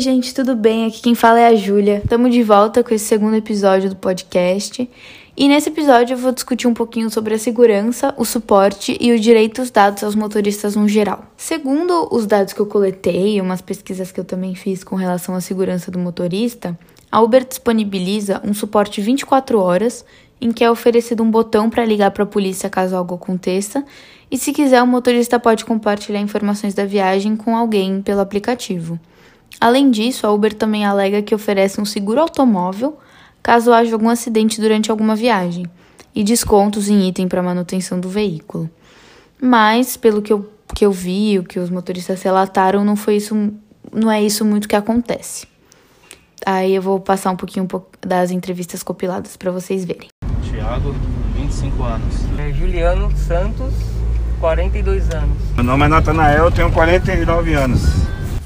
gente, tudo bem? Aqui quem fala é a Júlia. Estamos de volta com esse segundo episódio do podcast. E nesse episódio eu vou discutir um pouquinho sobre a segurança, o suporte e os direitos dados aos motoristas no geral. Segundo os dados que eu coletei umas pesquisas que eu também fiz com relação à segurança do motorista, a Uber disponibiliza um suporte 24 horas em que é oferecido um botão para ligar para a polícia caso algo aconteça, e se quiser, o motorista pode compartilhar informações da viagem com alguém pelo aplicativo. Além disso, a Uber também alega que oferece um seguro automóvel caso haja algum acidente durante alguma viagem e descontos em item para manutenção do veículo. Mas, pelo que eu, que eu vi, o que os motoristas relataram, não foi isso, não é isso muito que acontece. Aí eu vou passar um pouquinho das entrevistas compiladas para vocês verem. Thiago, 25 anos. É Juliano Santos, 42 anos. Meu nome é Natanael, eu tenho 49 anos.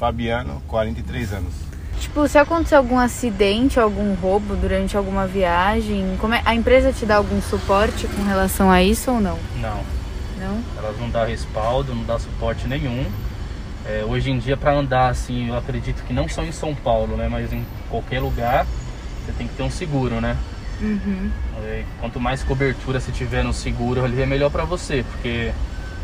Fabiano, 43 anos. Tipo, se acontecer algum acidente, algum roubo durante alguma viagem, como é, a empresa te dá algum suporte com relação a isso ou não? Não. Não? Elas não dão respaldo, não dá suporte nenhum. É, hoje em dia, para andar assim, eu acredito que não só em São Paulo, né, mas em qualquer lugar, você tem que ter um seguro, né? Uhum. É, quanto mais cobertura você tiver no seguro ali, é melhor para você, porque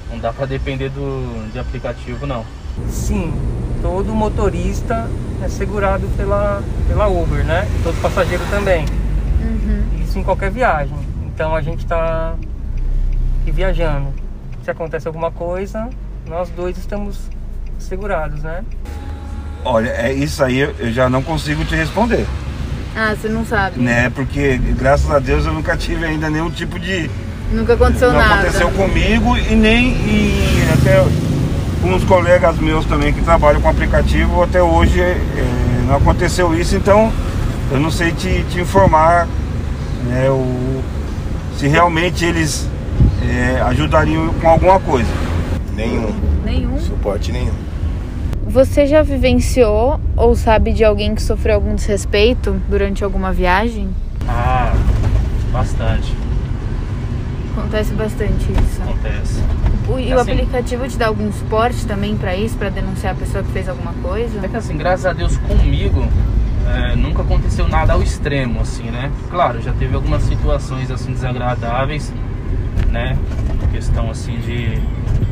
não dá para depender do, de aplicativo, não. Sim, todo motorista é segurado pela, pela Uber, né? E todo passageiro também. Uhum. Isso em qualquer viagem. Então a gente está viajando. Se acontece alguma coisa, nós dois estamos segurados, né? Olha, é isso aí eu já não consigo te responder. Ah, você não sabe? Né? Porque graças a Deus eu nunca tive ainda nenhum tipo de. Nunca aconteceu não nada. aconteceu comigo e nem e até com os colegas meus também que trabalham com aplicativo, até hoje é, não aconteceu isso, então eu não sei te, te informar né, o, se realmente eles é, ajudariam com alguma coisa. Nenhum. Nenhum? Suporte nenhum. Você já vivenciou ou sabe de alguém que sofreu algum desrespeito durante alguma viagem? Ah, bastante. Acontece bastante isso. Acontece. O, e Assim- o aplicativo te dá algum suporte também pra isso, pra denunciar a pessoa que fez alguma coisa? É que assim, graças a Deus comigo é, nunca aconteceu nada ao extremo, assim, né? Claro, já teve algumas situações assim desagradáveis, né? Questão assim de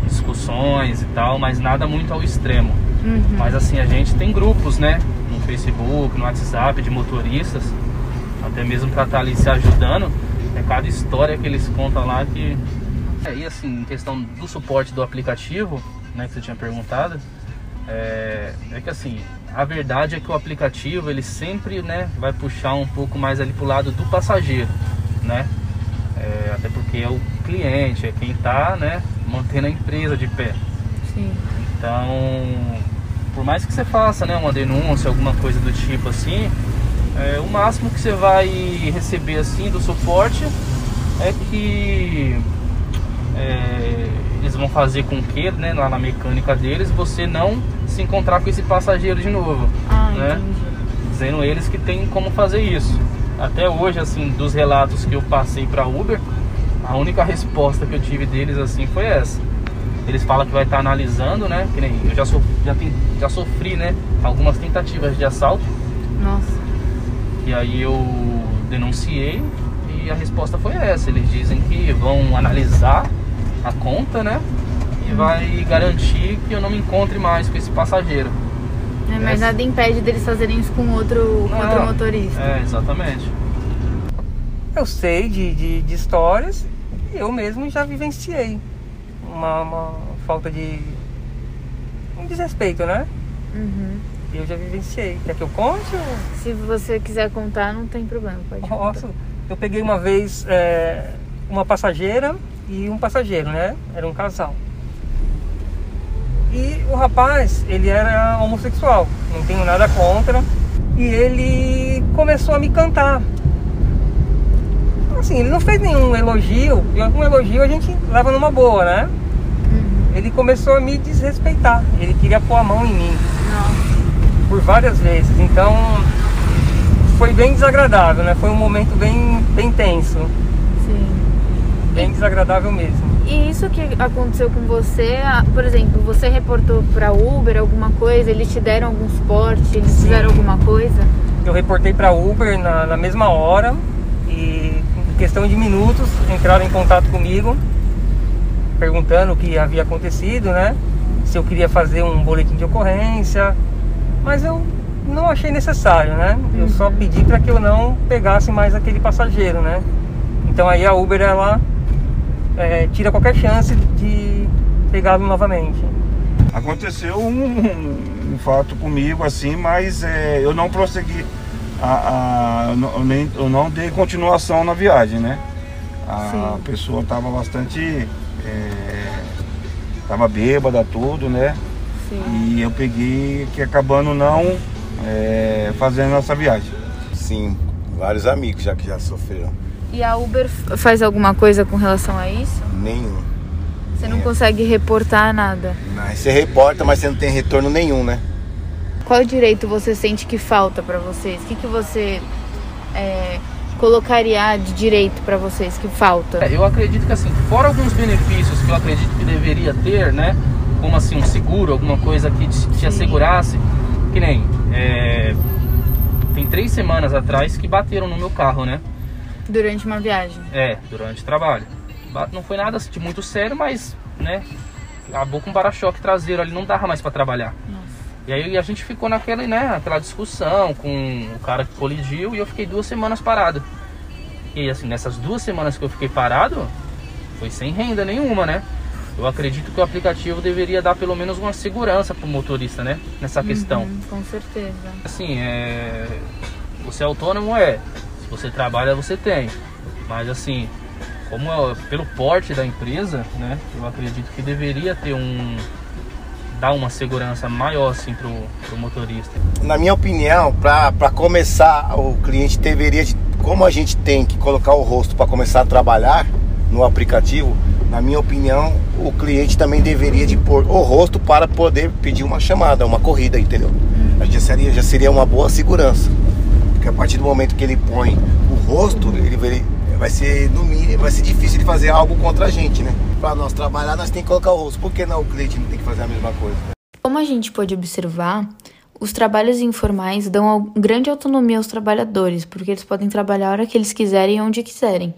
discussões e tal, mas nada muito ao extremo. Uhum. Mas assim, a gente tem grupos, né? No Facebook, no WhatsApp de motoristas, até mesmo pra estar ali se ajudando. É cada história que eles contam lá que. É, e assim, em questão do suporte do aplicativo, né, que você tinha perguntado, é, é que assim, a verdade é que o aplicativo ele sempre né, vai puxar um pouco mais ali pro lado do passageiro, né? É, até porque é o cliente, é quem tá né, mantendo a empresa de pé. Sim. Então, por mais que você faça né, uma denúncia, alguma coisa do tipo assim, é, o máximo que você vai receber assim do suporte é que é, eles vão fazer com que, né, lá na mecânica deles, você não se encontrar com esse passageiro de novo. Ah, né? entendi. Dizendo eles que tem como fazer isso. Até hoje, assim, dos relatos que eu passei para Uber, a única resposta que eu tive deles assim foi essa. Eles falam que vai estar analisando, né? Que nem eu já, so, já, tem, já sofri, né? Algumas tentativas de assalto. E aí eu denunciei e a resposta foi essa. Eles dizem que vão analisar a conta, né? E vai garantir que eu não me encontre mais com esse passageiro. É, mas Essa- nada impede deles fazerem isso com outro, com outro motorista. É, exatamente. Eu sei de, de, de histórias e eu mesmo já vivenciei uma, uma falta de. um desrespeito, né? Uhum. Eu já vivenciei. Quer que eu conte? ou- Se você quiser contar, não tem problema, pode contar. Eu peguei uma vez é, uma passageira e um passageiro, né? Era um casal. E o rapaz, ele era homossexual, não tenho nada contra. E ele começou a me cantar. Assim, ele não fez nenhum elogio, e algum elogio a gente leva numa boa, né? Ele começou a me desrespeitar. Ele queria pôr a mão em mim Nossa. Por várias vezes. Então foi bem desagradável, né? Foi um momento bem, bem tenso, Sim. bem desagradável mesmo. E isso que aconteceu com você, por exemplo, você reportou para Uber alguma coisa, eles te deram algum suporte, eles Sim. fizeram alguma coisa? Eu reportei para Uber na, na mesma hora e em questão de minutos entraram em contato comigo perguntando o que havia acontecido, né? Se eu queria fazer um boletim de ocorrência, mas eu não achei necessário, né? Eu uhum. só pedi para que eu não pegasse mais aquele passageiro, né? Então aí a Uber ela é, tira qualquer chance de pegá-lo novamente. Aconteceu um, um, fato comigo assim, mas é, eu não prossegui, a, a, eu, nem, eu não dei continuação na viagem, né? A Sim. pessoa estava bastante Tava bêbada, tudo, né? Sim. E eu peguei que acabando não é, fazendo essa viagem. Sim, vários amigos já que já sofreram. E a Uber faz alguma coisa com relação a isso? Nenhum. Você não consegue reportar nada? Não, você reporta, mas você não tem retorno nenhum, né? Qual direito você sente que falta para vocês? O que, que você é, colocaria de direito para vocês que falta? É, eu acredito que assim, fora alguns benefícios que eu acredito que deveria ter, né? Como assim um seguro, alguma coisa que te, te assegurasse, que nem é, tem três semanas atrás que bateram no meu carro, né? Durante uma viagem? É, durante o trabalho. Não foi nada assim, de muito sério, mas, né? Acabou com um para-choque traseiro ali, não dava mais para trabalhar. Nossa. E aí a gente ficou naquela, né, aquela discussão com o cara que colidiu e eu fiquei duas semanas parado. E assim, nessas duas semanas que eu fiquei parado, foi sem renda nenhuma, né? Eu acredito que o aplicativo deveria dar pelo menos uma segurança para o motorista, né? Nessa uhum, questão. Com certeza. Assim, é... você é autônomo é. Se você trabalha, você tem. Mas assim, como é, pelo porte da empresa, né? Eu acredito que deveria ter um, dar uma segurança maior assim pro, pro motorista? Na minha opinião, para começar, o cliente deveria, como a gente tem que colocar o rosto para começar a trabalhar no aplicativo, na minha opinião, o cliente também deveria de pôr o rosto para poder pedir uma chamada, uma corrida, entendeu? Já seria, já seria uma boa segurança. Porque a partir do momento que ele põe o rosto, ele vai ser no mínimo, vai ser difícil de fazer algo contra a gente, né? Para nós trabalhar, nós temos que colocar o rosto. Por que não o cliente não tem que fazer a mesma coisa? Como a gente pode observar, os trabalhos informais dão grande autonomia aos trabalhadores, porque eles podem trabalhar a hora que eles quiserem e onde quiserem.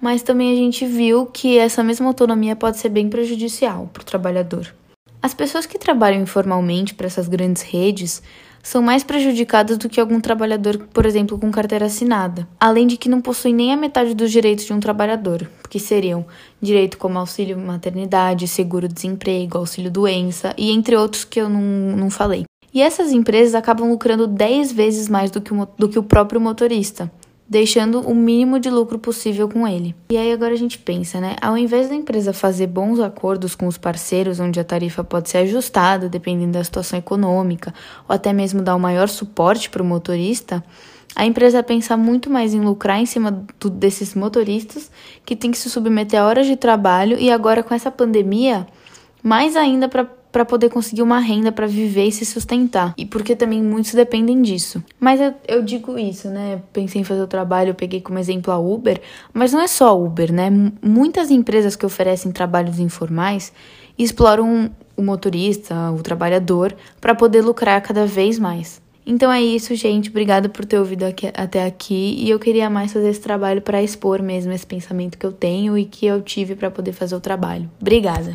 Mas também a gente viu que essa mesma autonomia pode ser bem prejudicial para o trabalhador. As pessoas que trabalham informalmente para essas grandes redes são mais prejudicadas do que algum trabalhador, por exemplo, com carteira assinada, além de que não possuem nem a metade dos direitos de um trabalhador, que seriam direito como auxílio maternidade, seguro-desemprego, auxílio-doença e entre outros que eu não, não falei. E essas empresas acabam lucrando 10 vezes mais do que, o, do que o próprio motorista, deixando o mínimo de lucro possível com ele. E aí agora a gente pensa, né? Ao invés da empresa fazer bons acordos com os parceiros, onde a tarifa pode ser ajustada dependendo da situação econômica, ou até mesmo dar o maior suporte para o motorista, a empresa pensa muito mais em lucrar em cima do, desses motoristas que tem que se submeter a horas de trabalho e agora com essa pandemia, mais ainda para para poder conseguir uma renda para viver e se sustentar. E porque também muitos dependem disso. Mas eu, eu, digo isso, né? Pensei em fazer o trabalho, eu peguei como exemplo a Uber, mas não é só a Uber, né? Muitas empresas que oferecem trabalhos informais exploram o motorista, o trabalhador, para poder lucrar cada vez mais. Então é isso, gente. Obrigada por ter ouvido aqui, até aqui. E eu queria mais fazer esse trabalho para expor mesmo esse pensamento que eu tenho e que eu tive para poder fazer o trabalho. Obrigada.